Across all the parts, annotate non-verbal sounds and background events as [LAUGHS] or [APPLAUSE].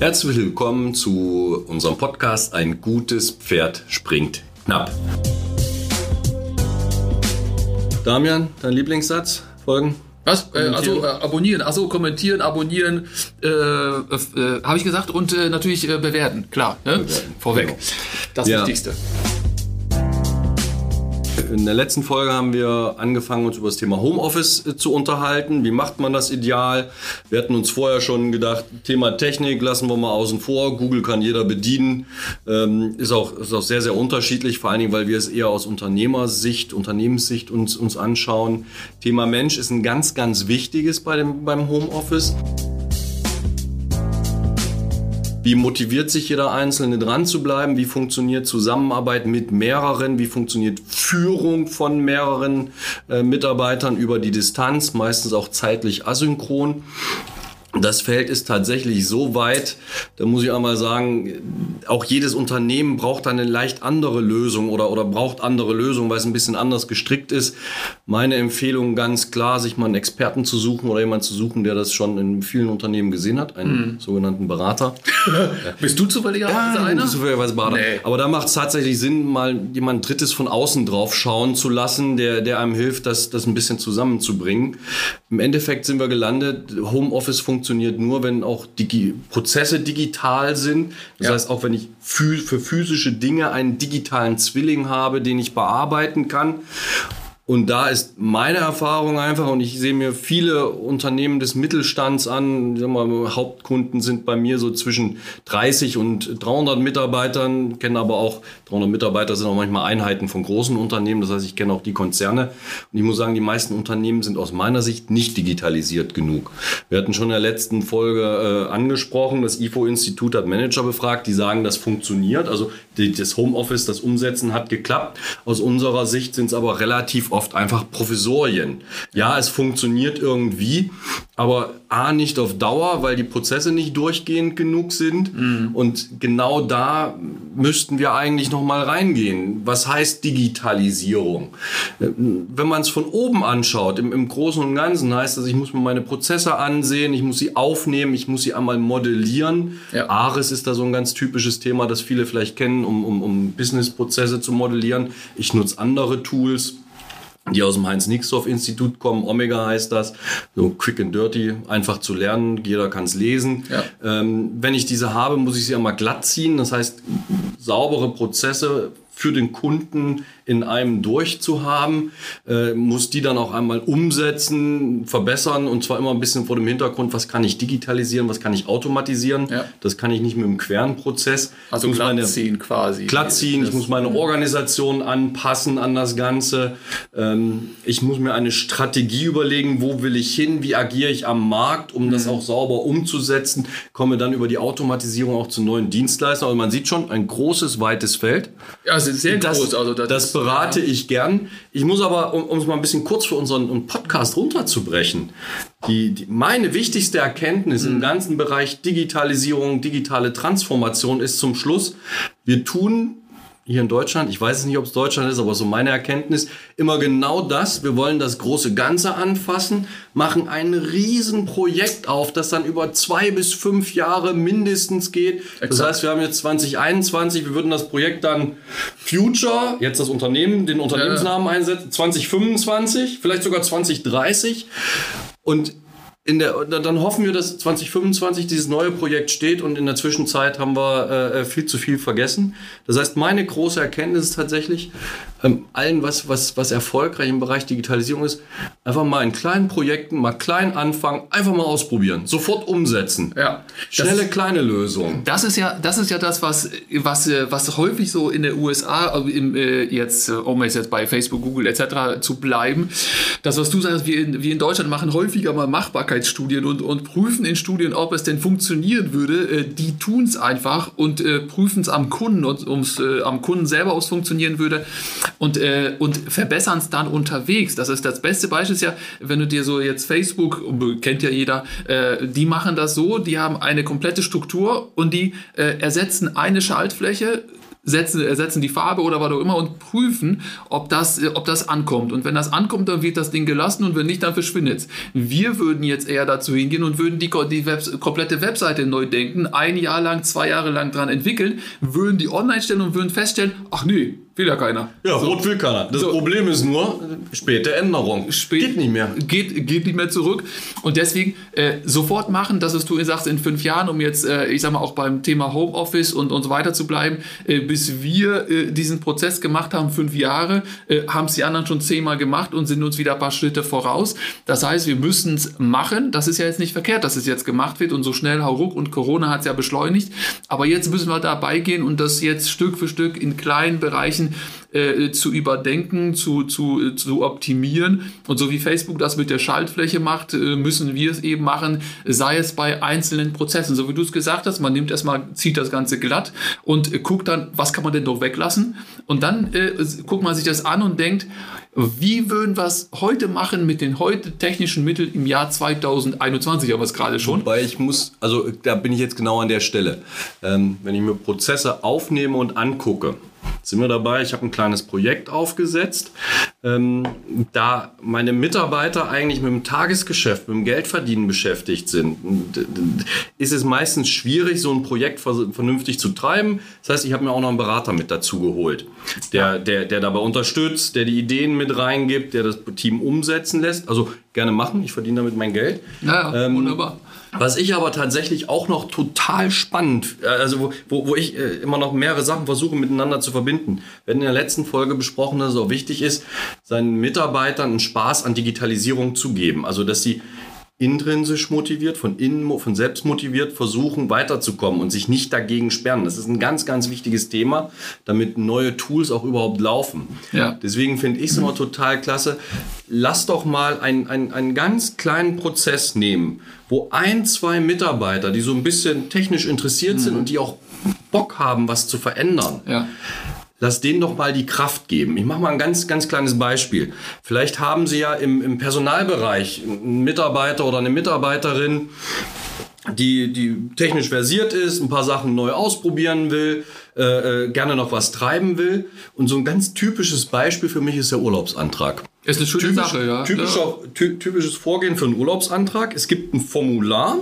Herzlich willkommen zu unserem Podcast Ein gutes Pferd springt knapp. Damian, dein Lieblingssatz? Folgen? Was? Äh, also äh, abonnieren, also kommentieren, abonnieren, äh, äh, habe ich gesagt und äh, natürlich bewerten, klar, ne? bewerten. vorweg. Genau. Das ja. Wichtigste. In der letzten Folge haben wir angefangen, uns über das Thema Homeoffice äh, zu unterhalten. Wie macht man das ideal? Wir hatten uns vorher schon gedacht, Thema Technik lassen wir mal außen vor. Google kann jeder bedienen. Ähm, ist, auch, ist auch sehr, sehr unterschiedlich, vor allen Dingen, weil wir es eher aus Unternehmersicht, Unternehmenssicht uns, uns anschauen. Thema Mensch ist ein ganz, ganz wichtiges bei dem, beim Homeoffice. Wie motiviert sich jeder Einzelne dran zu bleiben? Wie funktioniert Zusammenarbeit mit mehreren? Wie funktioniert Führung von mehreren äh, Mitarbeitern über die Distanz? Meistens auch zeitlich asynchron. Das Feld ist tatsächlich so weit, da muss ich einmal sagen, auch jedes Unternehmen braucht eine leicht andere Lösung oder, oder braucht andere Lösungen, weil es ein bisschen anders gestrickt ist. Meine Empfehlung ganz klar, sich mal einen Experten zu suchen oder jemanden zu suchen, der das schon in vielen Unternehmen gesehen hat, einen mhm. sogenannten Berater. [LAUGHS] Bist du zufälligerweise ja, einer? Zufälligerweise Berater. Nee. Aber da macht es tatsächlich Sinn, mal jemand Drittes von außen drauf schauen zu lassen, der, der einem hilft, das, das ein bisschen zusammenzubringen. Im Endeffekt sind wir gelandet, Homeoffice funktioniert funktioniert nur, wenn auch die Prozesse digital sind. Das ja. heißt, auch wenn ich für physische Dinge einen digitalen Zwilling habe, den ich bearbeiten kann. Und da ist meine Erfahrung einfach, und ich sehe mir viele Unternehmen des Mittelstands an, mal, Hauptkunden sind bei mir so zwischen 30 und 300 Mitarbeitern, kenne aber auch, 300 Mitarbeiter sind auch manchmal Einheiten von großen Unternehmen, das heißt, ich kenne auch die Konzerne. Und ich muss sagen, die meisten Unternehmen sind aus meiner Sicht nicht digitalisiert genug. Wir hatten schon in der letzten Folge äh, angesprochen, das IFO-Institut hat Manager befragt, die sagen, das funktioniert. Also die, das Homeoffice, das Umsetzen hat geklappt. Aus unserer Sicht sind es aber relativ oft einfach Provisorien. Ja, es funktioniert irgendwie, aber A, nicht auf Dauer, weil die Prozesse nicht durchgehend genug sind. Mhm. Und genau da müssten wir eigentlich nochmal reingehen. Was heißt Digitalisierung? Wenn man es von oben anschaut, im, im Großen und Ganzen heißt das, ich muss mir meine Prozesse ansehen, ich muss sie aufnehmen, ich muss sie einmal modellieren. Ja. ARIS ist da so ein ganz typisches Thema, das viele vielleicht kennen, um, um, um Business-Prozesse zu modellieren. Ich nutze andere Tools die aus dem Heinz-Nixdorf-Institut kommen. Omega heißt das. So quick and dirty, einfach zu lernen. Jeder kann es lesen. Ja. Ähm, wenn ich diese habe, muss ich sie einmal glatt ziehen. Das heißt, saubere Prozesse für den Kunden in einem durchzuhaben, äh, muss die dann auch einmal umsetzen, verbessern und zwar immer ein bisschen vor dem Hintergrund, was kann ich digitalisieren, was kann ich automatisieren. Ja. Das kann ich nicht mit einem Quernprozess. Also glatt ziehen quasi. Glatt ziehen, ich muss meine Organisation anpassen an das Ganze. Ähm, ich muss mir eine Strategie überlegen, wo will ich hin, wie agiere ich am Markt, um mhm. das auch sauber umzusetzen. Komme dann über die Automatisierung auch zu neuen Dienstleistern. Also man sieht schon ein großes, weites Feld. Ja, also sehr das, groß. Also das, das berate ich gern. Ich muss aber, um, um es mal ein bisschen kurz für unseren Podcast runterzubrechen, die, die, meine wichtigste Erkenntnis mhm. im ganzen Bereich Digitalisierung, digitale Transformation ist zum Schluss, wir tun hier in Deutschland, ich weiß es nicht, ob es Deutschland ist, aber so meine Erkenntnis, immer genau das. Wir wollen das große Ganze anfassen, machen ein Riesenprojekt auf, das dann über zwei bis fünf Jahre mindestens geht. Exakt. Das heißt, wir haben jetzt 2021, wir würden das Projekt dann Future, jetzt das Unternehmen, den Unternehmensnamen einsetzen, 2025, vielleicht sogar 2030. Und in der, dann hoffen wir, dass 2025 dieses neue Projekt steht und in der Zwischenzeit haben wir äh, äh, viel zu viel vergessen. Das heißt, meine große Erkenntnis ist tatsächlich, ähm, allen, was, was, was erfolgreich im Bereich Digitalisierung ist, einfach mal in kleinen Projekten, mal klein anfangen, einfach mal ausprobieren, sofort umsetzen. Ja. Schnelle, ist, kleine Lösungen. Das ist ja, das ist ja das, was, was, was häufig so in der USA, also im, äh, jetzt, um jetzt bei Facebook, Google etc. zu bleiben, das, was du sagst, wir in, wir in Deutschland machen häufiger mal Machbarkeit Machbarkeitsstudien und, und prüfen in Studien, ob es denn funktionieren würde. Äh, die tun es einfach und äh, prüfen es am Kunden und ums, äh, am Kunden selber, ob es funktionieren würde und, und verbessern es dann unterwegs. Das ist das beste Beispiel ist ja, wenn du dir so jetzt Facebook, kennt ja jeder, die machen das so, die haben eine komplette Struktur und die ersetzen eine Schaltfläche setzen, ersetzen die Farbe oder was auch immer und prüfen, ob das, ob das ankommt. Und wenn das ankommt, dann wird das Ding gelassen und wenn nicht, dann verschwindet es. Wir würden jetzt eher dazu hingehen und würden die, die Web, komplette Webseite neu denken, ein Jahr lang, zwei Jahre lang dran entwickeln, würden die online stellen und würden feststellen, ach nee, Will ja keiner. Ja, so. rot will keiner. Das so. Problem ist nur, späte Änderung. Spät, geht nicht mehr. Geht, geht nicht mehr zurück. Und deswegen äh, sofort machen, dass es du sagst, in fünf Jahren, um jetzt, äh, ich sag mal, auch beim Thema Homeoffice und, und so weiter zu bleiben, äh, bis wir äh, diesen Prozess gemacht haben, fünf Jahre, äh, haben es die anderen schon zehnmal gemacht und sind uns wieder ein paar Schritte voraus. Das heißt, wir müssen es machen. Das ist ja jetzt nicht verkehrt, dass es jetzt gemacht wird und so schnell hauruck und Corona hat es ja beschleunigt. Aber jetzt müssen wir dabei gehen und das jetzt Stück für Stück in kleinen Bereichen Bereichen äh, zu überdenken, zu, zu, zu optimieren. Und so wie Facebook das mit der Schaltfläche macht, äh, müssen wir es eben machen, sei es bei einzelnen Prozessen. So wie du es gesagt hast, man nimmt erstmal, zieht das Ganze glatt und äh, guckt dann, was kann man denn doch weglassen? Und dann äh, guckt man sich das an und denkt, wie würden wir es heute machen mit den heute technischen Mitteln im Jahr 2021, aber es gerade schon? Weil ich muss, also da bin ich jetzt genau an der Stelle. Ähm, wenn ich mir Prozesse aufnehme und angucke, sind wir dabei. Ich habe ein kleines Projekt aufgesetzt, ähm, da meine Mitarbeiter eigentlich mit dem Tagesgeschäft, mit dem Geldverdienen beschäftigt sind, ist es meistens schwierig, so ein Projekt vernünftig zu treiben. Das heißt, ich habe mir auch noch einen Berater mit dazu geholt, der, der, der dabei unterstützt, der die Ideen mit reingibt, der das Team umsetzen lässt. Also gerne machen, ich verdiene damit mein Geld. Ja, ähm, wunderbar. Was ich aber tatsächlich auch noch total spannend, äh, also wo, wo, wo ich äh, immer noch mehrere Sachen versuche miteinander zu verbinden. Hatten in der letzten Folge besprochen, dass es auch wichtig ist, seinen Mitarbeitern einen Spaß an Digitalisierung zu geben. Also dass sie intrinsisch motiviert, von innen, von selbst motiviert versuchen weiterzukommen und sich nicht dagegen sperren. Das ist ein ganz, ganz wichtiges Thema, damit neue Tools auch überhaupt laufen. Ja. Deswegen finde ich es immer total klasse. Lass doch mal einen, einen, einen ganz kleinen Prozess nehmen, wo ein, zwei Mitarbeiter, die so ein bisschen technisch interessiert sind mhm. und die auch Bock haben, was zu verändern. Ja lass denen doch mal die Kraft geben. Ich mache mal ein ganz, ganz kleines Beispiel. Vielleicht haben Sie ja im, im Personalbereich einen Mitarbeiter oder eine Mitarbeiterin, die, die technisch versiert ist, ein paar Sachen neu ausprobieren will, äh, äh gerne noch was treiben will. Und so ein ganz typisches Beispiel für mich ist der Urlaubsantrag. Ist eine schöne Typisch, Sache, ja. Typischer, ty typisches Vorgehen für einen Urlaubsantrag. Es gibt ein Formular,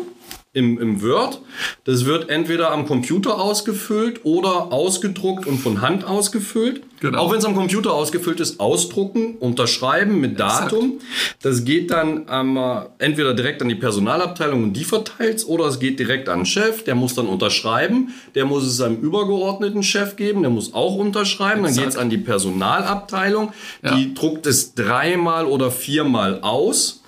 im, im Word. Das wird entweder am Computer ausgefüllt oder ausgedruckt und von Hand ausgefüllt. Genau. Auch wenn es am Computer ausgefüllt ist, ausdrucken, unterschreiben mit Datum. Exakt. Das geht dann ähm, entweder direkt an die Personalabteilung und die verteilt es oder es geht direkt an den Chef, der muss dann unterschreiben. Der muss es seinem übergeordneten Chef geben, der muss auch unterschreiben. Exakt. Dann geht es an die Personalabteilung, ja. die druckt es dreimal oder viermal aus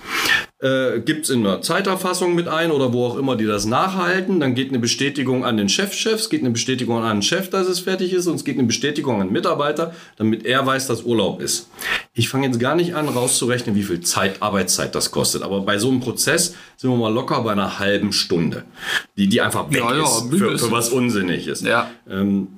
äh, gibt es in einer Zeiterfassung mit ein oder wo auch immer die das nachhalten. Dann geht eine Bestätigung an den Chefchef, es geht eine Bestätigung an den Chef, dass es fertig ist und es geht eine Bestätigung an den Mitarbeiter, damit er weiß, dass Urlaub ist. Ich fange jetzt gar nicht an, rauszurechnen, wie viel Zeit, Arbeitszeit das kostet. Aber bei so einem Prozess sind wir mal locker bei einer halben Stunde, die, die einfach weg ja, ja, ist für, für, was unsinnig ist. Ja. Ähm,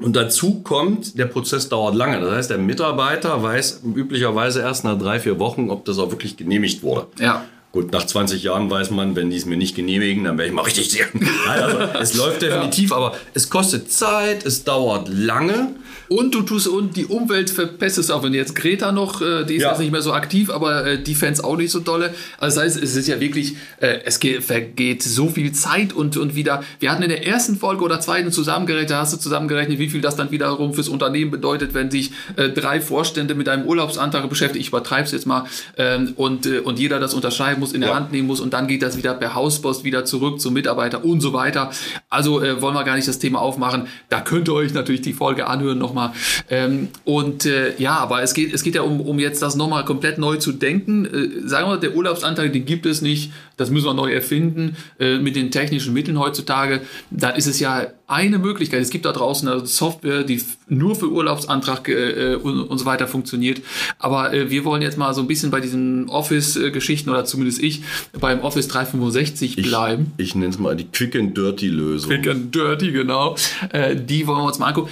und dazu kommt, der Prozess dauert lange. Das heißt, der Mitarbeiter weiß üblicherweise erst nach drei, vier Wochen, ob das auch wirklich genehmigt wurde. Ja. Gut, nach 20 Jahren weiß man, wenn die es mir nicht genehmigen, dann werde ich mal richtig sehen. [LAUGHS] Also, es läuft definitiv, ja. aber es kostet Zeit, es dauert lange. Und du tust und die Umwelt verpestest auch, wenn jetzt Greta noch, äh, die ist ja. jetzt nicht mehr so aktiv, aber äh, die Fans auch nicht so dolle. Also das heißt, es ist ja wirklich, äh, es geht, vergeht so viel Zeit und, und wieder, wir hatten in der ersten Folge oder zweiten zusammengerechnet, hast du zusammengerechnet, wie viel das dann wiederum fürs Unternehmen bedeutet, wenn sich drei Vorstände mit einem Urlaubsantrag beschäftigen, ich übertreibe es jetzt mal, ähm, und, und jeder das unterschreiben muss, in der ja. Hand nehmen muss und dann geht das wieder per Hauspost wieder zurück zum Mitarbeiter und so weiter. Also äh, wollen wir gar nicht das Thema aufmachen. Da könnt ihr euch natürlich die Folge anhören nochmal. Ähm, und äh, ja, aber es geht, es geht ja um, um jetzt das nochmal komplett neu zu denken. Äh, sagen wir, der Urlaubsanteil, den gibt es nicht. Das müssen wir neu erfinden äh, mit den technischen Mitteln heutzutage. Da ist es ja eine Möglichkeit. Es gibt da draußen eine Software, die nur für Urlaubsantrag äh, und, und, so weiter funktioniert. Aber äh, wir wollen jetzt mal so ein bisschen bei diesen Office-Geschichten oder zumindest ich beim Office 365 bleiben. Ich, ich nenne es mal die Quick and Dirty Lösung. Quick and Dirty, genau. Äh, die wollen wir uns mal angucken.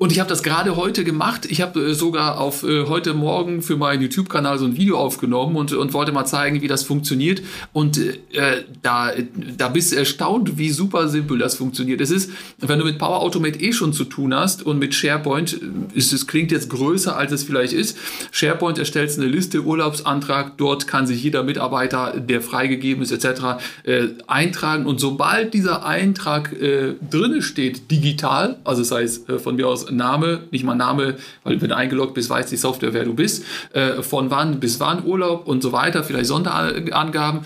Und ich habe das gerade heute gemacht. Ich habe äh, sogar auf äh, heute Morgen für meinen YouTube-Kanal so ein Video aufgenommen und, und wollte mal zeigen, wie das funktioniert. Und äh, da, da bist du erstaunt, wie super simpel das funktioniert. Es ist, wenn du mit Power Automate eh schon zu tun hast und mit SharePoint, äh, ist es klingt jetzt größer, als es vielleicht ist. SharePoint erstellt eine Liste, Urlaubsantrag, dort kann sich jeder Mitarbeiter, der freigegeben ist, etc., äh, eintragen. Und sobald dieser Eintrag äh, drinne steht, digital, also das heißt äh, von mir aus Name, nicht mal Name, weil wenn du eingeloggt bist, weiß die Software, wer du bist, äh, von wann bis wann Urlaub und so weiter, vielleicht Sonderangaben.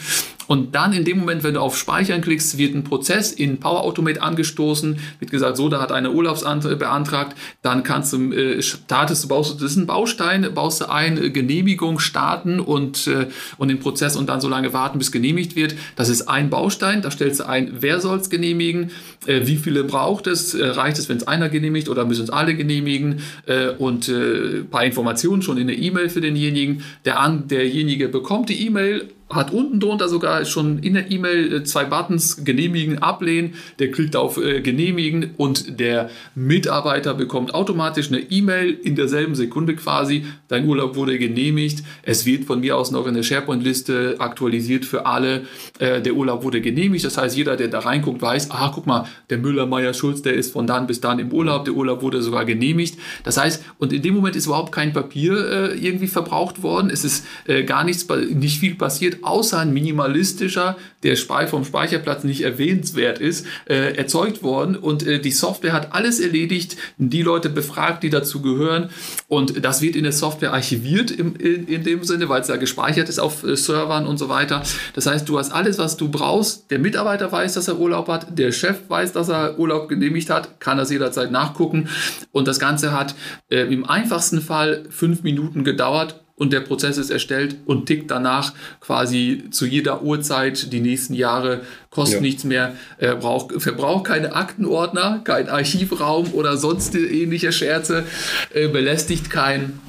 Und dann in dem Moment, wenn du auf Speichern klickst, wird ein Prozess in Power Automate angestoßen, wird gesagt, so, da hat einer Urlaubsantrag beantragt, dann kannst du, äh, startest du, baust du, das ist ein Baustein, baust du ein, äh, Genehmigung starten und, äh, und den Prozess und dann so lange warten, bis genehmigt wird. Das ist ein Baustein, da stellst du ein, wer soll es genehmigen, äh, wie viele braucht es, äh, reicht es, wenn es einer genehmigt oder müssen es alle genehmigen? Äh, und äh, paar Informationen schon in der E-Mail für denjenigen. Der, derjenige bekommt die E-Mail, hat unten drunter sogar schon in der E-Mail äh, zwei Buttons genehmigen, ablehnen. Der klickt auf äh, genehmigen und der Mitarbeiter bekommt automatisch eine E-Mail in derselben Sekunde quasi. Dein Urlaub wurde genehmigt. Es wird von mir aus noch in der SharePoint-Liste aktualisiert für alle. Äh, der Urlaub wurde genehmigt. Das heißt, jeder, der da reinguckt, weiß, ah, guck mal, der Müller, Meier, Schulz, der ist von dann bis dann im Urlaub. Der Urlaub wurde sogar genehmigt. Das heißt, und in dem Moment ist überhaupt kein Papier äh, irgendwie verbraucht worden. Es ist äh, gar nichts, nicht viel passiert außer ein minimalistischer, der vom Speicherplatz nicht erwähnenswert ist, äh, erzeugt worden. Und äh, die Software hat alles erledigt, die Leute befragt, die dazu gehören. Und das wird in der Software archiviert im, in, in dem Sinne, weil es da gespeichert ist auf äh, Servern und so weiter. Das heißt, du hast alles, was du brauchst. Der Mitarbeiter weiß, dass er Urlaub hat. Der Chef weiß, dass er Urlaub genehmigt hat. Kann das jederzeit nachgucken. Und das Ganze hat äh, im einfachsten Fall fünf Minuten gedauert und der Prozess ist erstellt und tickt danach quasi zu jeder Uhrzeit die nächsten Jahre, kostet ja. nichts mehr, äh, braucht, verbraucht keine Aktenordner, kein Archivraum oder sonst ähnliche Scherze, äh, belästigt keinen.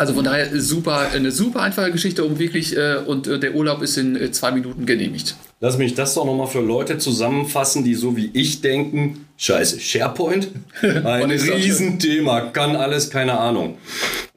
Also von daher super, eine super einfache Geschichte, um wirklich, äh, und äh, der Urlaub ist in äh, zwei Minuten genehmigt. Lass mich das doch nochmal für Leute zusammenfassen, die so wie ich denken, scheiße, SharePoint? [LAUGHS] Ein Riesenthema, kann alles, keine Ahnung.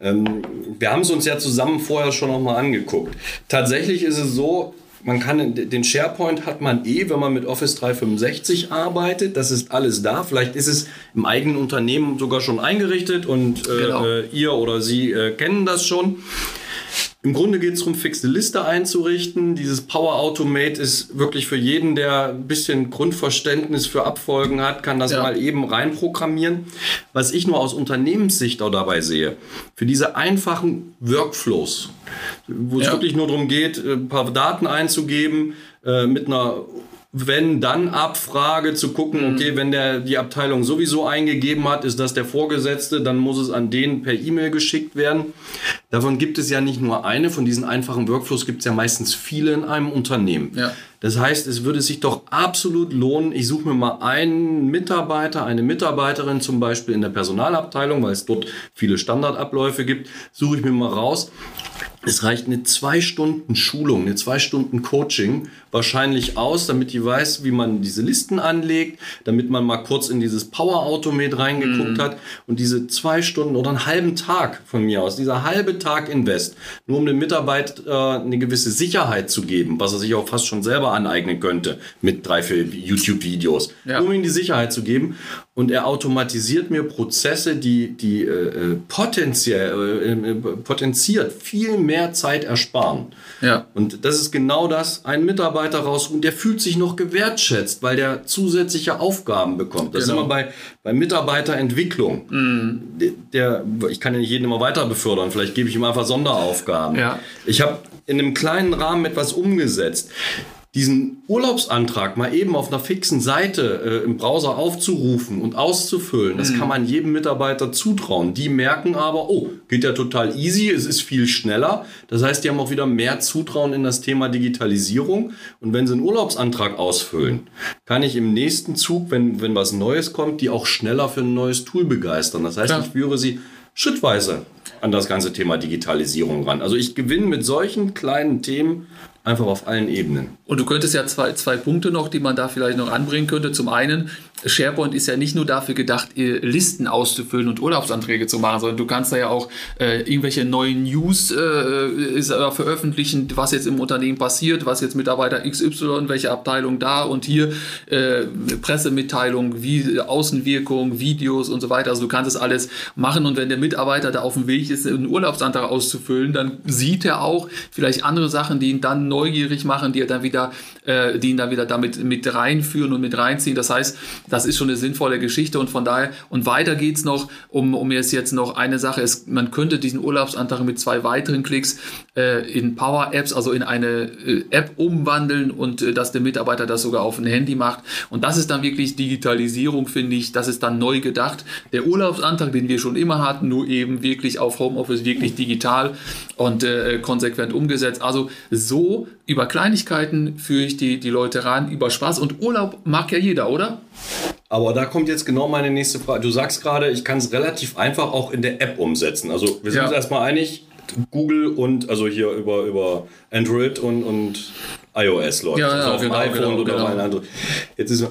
Ähm, wir haben es uns ja zusammen vorher schon nochmal angeguckt. Tatsächlich ist es so, man kann den SharePoint hat man eh, wenn man mit Office 365 arbeitet. Das ist alles da. Vielleicht ist es im eigenen Unternehmen sogar schon eingerichtet und äh, genau. äh, ihr oder sie äh, kennen das schon. Im Grunde geht es darum, fixe Liste einzurichten. Dieses Power Automate ist wirklich für jeden, der ein bisschen Grundverständnis für Abfolgen hat, kann das ja. mal eben reinprogrammieren. Was ich nur aus Unternehmenssicht auch dabei sehe, für diese einfachen Workflows, wo es ja. wirklich nur darum geht, ein paar Daten einzugeben, äh, mit einer wenn dann Abfrage zu gucken, mhm. okay, wenn der die Abteilung sowieso eingegeben hat, ist das der Vorgesetzte, dann muss es an den per E-Mail geschickt werden. Davon gibt es ja nicht nur eine, von diesen einfachen Workflows gibt es ja meistens viele in einem Unternehmen. Ja. Das heißt, es würde sich doch absolut lohnen, ich suche mir mal einen Mitarbeiter, eine Mitarbeiterin zum Beispiel in der Personalabteilung, weil es dort viele Standardabläufe gibt, suche ich mir mal raus es reicht eine zwei Stunden Schulung, eine zwei Stunden Coaching wahrscheinlich aus, damit die weiß, wie man diese Listen anlegt, damit man mal kurz in dieses Power Automate reingeguckt mm. hat und diese zwei Stunden oder einen halben Tag von mir aus, dieser halbe Tag Invest, nur um dem Mitarbeiter äh, eine gewisse Sicherheit zu geben, was er sich auch fast schon selber aneignen könnte mit drei, vier YouTube-Videos, ja. um ihm die Sicherheit zu geben und er automatisiert mir Prozesse, die, die äh, potenziell, äh, äh, potenziert viel mehr Zeit ersparen. Ja. Und das ist genau das, ein Mitarbeiter raus und der fühlt sich noch gewertschätzt, weil der zusätzliche Aufgaben bekommt. Das genau. ist immer bei, bei Mitarbeiterentwicklung. Mhm. Der, ich kann ja nicht jeden immer weiter befördern, vielleicht gebe ich ihm einfach Sonderaufgaben. Ja. Ich habe in einem kleinen Rahmen etwas umgesetzt diesen Urlaubsantrag mal eben auf einer fixen Seite äh, im Browser aufzurufen und auszufüllen, das mhm. kann man jedem Mitarbeiter zutrauen. Die merken aber, oh, geht ja total easy, es ist viel schneller. Das heißt, die haben auch wieder mehr Zutrauen in das Thema Digitalisierung. Und wenn sie einen Urlaubsantrag ausfüllen, kann ich im nächsten Zug, wenn, wenn was Neues kommt, die auch schneller für ein neues Tool begeistern. Das heißt, ja. ich führe sie schrittweise an das ganze Thema Digitalisierung ran. Also ich gewinne mit solchen kleinen Themen einfach auf allen Ebenen. Und du könntest ja zwei, zwei Punkte noch, die man da vielleicht noch anbringen könnte. Zum einen, SharePoint ist ja nicht nur dafür gedacht, Listen auszufüllen und Urlaubsanträge zu machen, sondern du kannst da ja auch äh, irgendwelche neuen News äh, veröffentlichen, was jetzt im Unternehmen passiert, was jetzt Mitarbeiter XY, welche Abteilung da und hier äh, Pressemitteilung, wie Außenwirkung, Videos und so weiter. Also du kannst das alles machen und wenn der Mitarbeiter da auf dem Weg ist, einen Urlaubsantrag auszufüllen, dann sieht er auch vielleicht andere Sachen, die ihn dann neugierig machen, die er dann wieder, äh, die ihn dann wieder damit mit reinführen und mit reinziehen. Das heißt, das ist schon eine sinnvolle Geschichte und von daher und weiter geht's noch, um, um jetzt jetzt noch eine Sache, ist, man könnte diesen Urlaubsantrag mit zwei weiteren Klicks äh, in Power Apps, also in eine äh, App umwandeln und äh, dass der Mitarbeiter das sogar auf ein Handy macht und das ist dann wirklich Digitalisierung, finde ich, das ist dann neu gedacht. Der Urlaubsantrag, den wir schon immer hatten, nur eben wirklich auf Homeoffice, wirklich digital und äh, konsequent umgesetzt. Also so über Kleinigkeiten führe ich die, die Leute ran, über Spaß und Urlaub mag ja jeder, oder? Aber da kommt jetzt genau meine nächste Frage. Du sagst gerade, ich kann es relativ einfach auch in der App umsetzen. Also wir sind ja. uns erstmal einig, Google und also hier über, über Android und, und iOS läuft. Ja, also ja, auf genau, iPhone genau, oder genau. ein anderes. Jetzt ist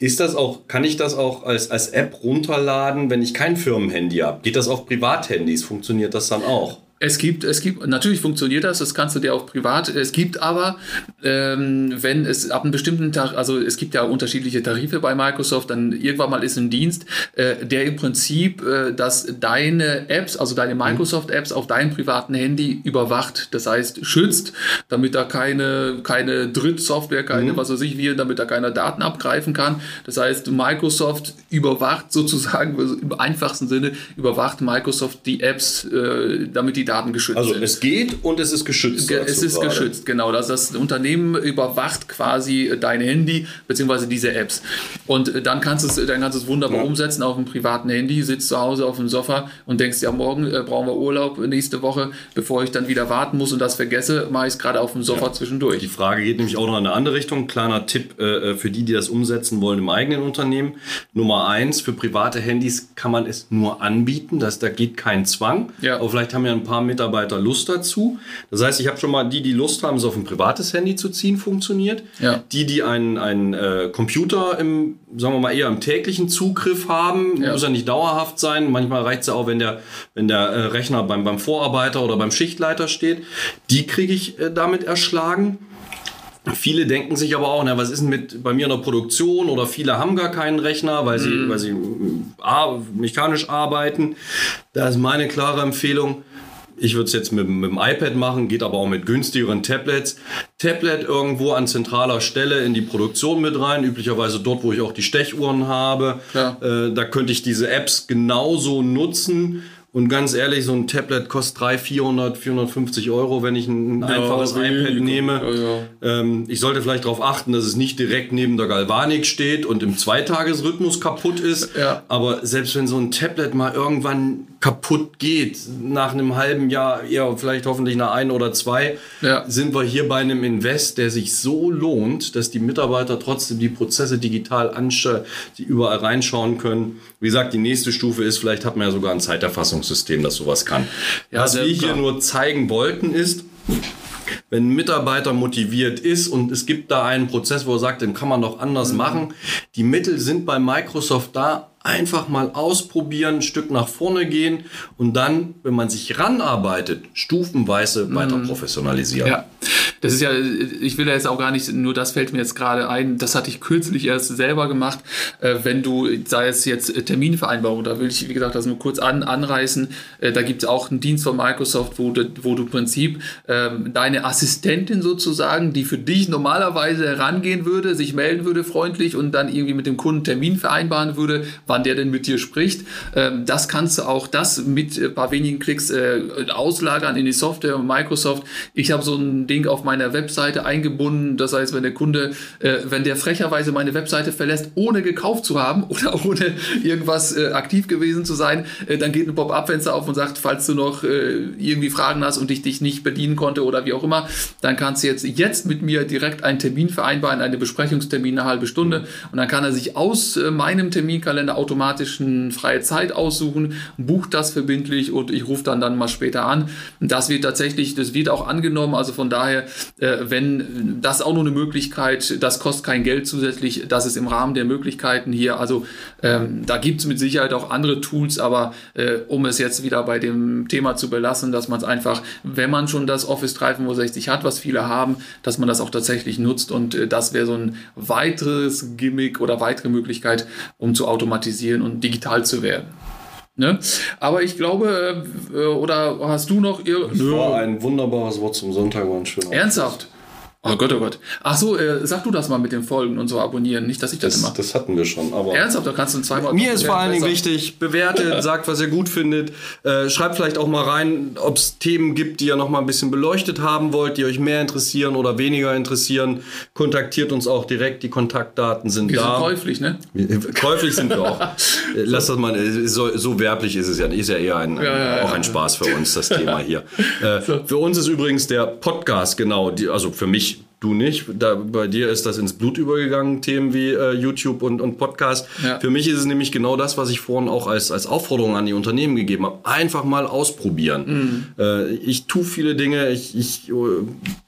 ist das auch, kann ich das auch als, als App runterladen, wenn ich kein Firmenhandy habe? Geht das auf Privathandys? Funktioniert das dann auch? Es gibt, es gibt, natürlich funktioniert das, das kannst du dir auch privat. Es gibt aber, ähm, wenn es ab einem bestimmten Tag, also es gibt ja unterschiedliche Tarife bei Microsoft, dann irgendwann mal ist ein Dienst, äh, der im Prinzip, äh, dass deine Apps, also deine Microsoft-Apps auf deinem privaten Handy überwacht, das heißt schützt, damit da keine, keine Drittsoftware, keine, mhm. was weiß ich, wie, damit da keiner Daten abgreifen kann. Das heißt, Microsoft überwacht sozusagen, [LAUGHS] im einfachsten Sinne, überwacht Microsoft die Apps, äh, damit die Daten geschützt also sind. es geht und es ist geschützt. Ge es ist gerade. geschützt, genau. Das, das Unternehmen überwacht quasi dein Handy bzw. diese Apps. Und dann kannst du es, dann kannst du es wunderbar ja. umsetzen auf einem privaten Handy, sitzt zu Hause auf dem Sofa und denkst, ja, morgen äh, brauchen wir Urlaub nächste Woche, bevor ich dann wieder warten muss und das vergesse, mache ich es gerade auf dem Sofa ja. zwischendurch. Die Frage geht nämlich auch noch in eine andere Richtung. Kleiner Tipp äh, für die, die das umsetzen wollen im eigenen Unternehmen. Nummer eins, für private Handys kann man es nur anbieten. Das, da geht kein Zwang. Ja. Aber vielleicht haben ja ein paar paar Mitarbeiter Lust dazu. Das heißt, ich habe schon mal die, die Lust haben, es auf ein privates Handy zu ziehen, funktioniert. Ja. Die, die einen, einen äh, Computer im, sagen wir mal, eher im täglichen Zugriff haben, Ja. muss ja nicht dauerhaft sein. Manchmal reicht es ja auch, wenn der, wenn der äh, Rechner beim, beim Vorarbeiter oder beim Schichtleiter steht. Die kriege ich äh, damit erschlagen. Viele denken sich aber auch, na, was ist denn mit bei mir in der Produktion oder viele haben gar keinen Rechner, weil sie, weil sie a, mechanisch arbeiten. Da ist meine klare Empfehlung, ich würde es jetzt mit, mit dem iPad machen, geht aber auch mit günstigeren Tablets. Tablet irgendwo an zentraler Stelle in die Produktion mit rein, üblicherweise dort, wo ich auch die Stechuhren habe. Ja. Äh, da könnte ich diese Apps genauso nutzen. Und ganz ehrlich, so ein Tablet kostet 300, 400, 450 Euro, wenn ich ein einfaches iPad nehme. Ja, ja. Ähm, ich sollte vielleicht darauf achten, dass es nicht direkt neben der Galvanik steht und im Zweitagesrhythmus kaputt ist. Ja. Aber selbst wenn so ein Tablet mal irgendwann kaputt geht, nach einem halben Jahr, eher vielleicht hoffentlich nach ein oder zwei, Ja. sind wir hier bei einem Invest, der sich so lohnt, dass die Mitarbeiter trotzdem die Prozesse digital anschauen, die überall reinschauen können. Wie gesagt, die nächste Stufe ist, vielleicht hat man ja sogar ein Zeiterfassungssystem, das sowas kann. Ja, Was wir hier klar. nur zeigen wollten, ist, wenn ein Mitarbeiter motiviert ist und es gibt da einen Prozess, wo er sagt, den kann man doch Mhm. anders machen. Die Mittel sind bei Microsoft da. Einfach mal ausprobieren, ein Stück nach vorne gehen und dann, wenn man sich ranarbeitet, stufenweise weiter professionalisieren. Mhm. Ja, das ist ja, ich will ja jetzt auch gar nicht, nur das fällt mir jetzt gerade ein, das hatte ich kürzlich erst selber gemacht, äh, wenn du, sei es jetzt äh, Terminvereinbarung, da will ich, wie gesagt, das nur kurz an, anreißen, äh, da gibt es auch einen Dienst von Microsoft, wo du, wo du im Prinzip ähm, deine Assistentin sozusagen, die für dich normalerweise herangehen würde, sich melden würde freundlich und dann irgendwie mit dem Kunden Termin vereinbaren würde, wann der denn mit dir spricht, ähm, das kannst du auch das mit ein paar wenigen Klicks äh, auslagern in die Software und Microsoft. Ich habe so ein Ding auf meiner Webseite eingebunden. Das heißt, wenn der Kunde, äh, wenn der frecherweise meine Webseite verlässt, ohne gekauft zu haben [LAUGHS] oder ohne irgendwas äh, aktiv gewesen zu sein, äh, dann geht ein Pop-up-Fenster auf und sagt, falls du noch äh, irgendwie Fragen hast und ich dich nicht bedienen konnte oder wie auch immer, dann kannst du jetzt, jetzt mit mir direkt einen Termin vereinbaren, eine Besprechungstermin, eine halbe Stunde und dann kann er sich aus äh, meinem Terminkalender automatisch eine freie Zeit aussuchen, bucht das verbindlich und ich rufe dann dann mal später an. Das wird tatsächlich, das wird auch angenommen, also von daher äh, wenn das auch noch eine Möglichkeit, das kostet kein Geld zusätzlich, das ist im Rahmen der Möglichkeiten hier. Also ähm, da gibt es mit Sicherheit auch andere Tools, aber äh, um es jetzt wieder bei dem Thema zu belassen, dass man es einfach, wenn man schon das Office 365 hat, was viele haben, dass man das auch tatsächlich nutzt und äh, das wäre so ein weiteres Gimmick oder weitere Möglichkeit, um zu automatisieren und digital zu werden. Ne? Aber ich glaube, äh, oder hast du noch... Das war ein wunderbares Wort zum Sonntag, war ein schöner Ernsthaft? Oh Gott, oh Gott. Ach so, äh, sag du das mal mit den Folgen und so abonnieren. Nicht, dass ich das, Das, mache. das hatten wir schon, aber. Ernsthaft, da kannst du zweimal. Mir ist vor allen Dingen wichtig, bewertet, [LAUGHS] sagt, was ihr gut findet. Äh, schreibt vielleicht auch mal rein, ob es Themen gibt, die ihr noch mal ein bisschen beleuchtet haben wollt, die euch mehr interessieren oder weniger interessieren. Kontaktiert uns auch direkt, die Kontaktdaten sind Wir sind da. käuflich, ne? Käuflich sind wir auch. [LAUGHS] Äh, Lass das mal, äh, so, so werblich ist es ja, ist ja eher ein, ja, auch ein Spaß für uns, das Thema hier. [LAUGHS] Äh, Für uns ist übrigens der Podcast, genau, die, also für mich, du nicht, da, bei dir ist das ins Blut übergegangen, Themen wie äh, YouTube und, und Podcast. Ja. Für mich ist es nämlich genau das, was ich vorhin auch als, als Aufforderung an die Unternehmen gegeben habe. Einfach mal ausprobieren. Äh, ich tue viele Dinge, ich, ich äh,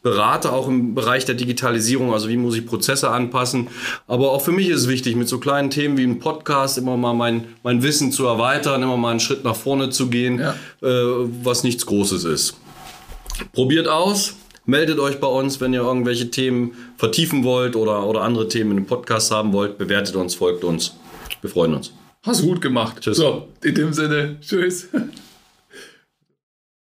berate auch im Bereich der Digitalisierung, also wie muss ich Prozesse anpassen. Aber auch für mich ist es wichtig, mit so kleinen Themen wie einem Podcast immer mal mein, mein Wissen zu erweitern, immer mal einen Schritt nach vorne zu gehen, Ja. äh, was nichts Großes ist. Probiert aus. Meldet euch bei uns, wenn ihr irgendwelche Themen vertiefen wollt oder, oder andere Themen in dem Podcast haben wollt. Bewertet uns, folgt uns. Wir freuen uns. Hast du gut gemacht. Tschüss. So, in dem Sinne, tschüss. [LAUGHS]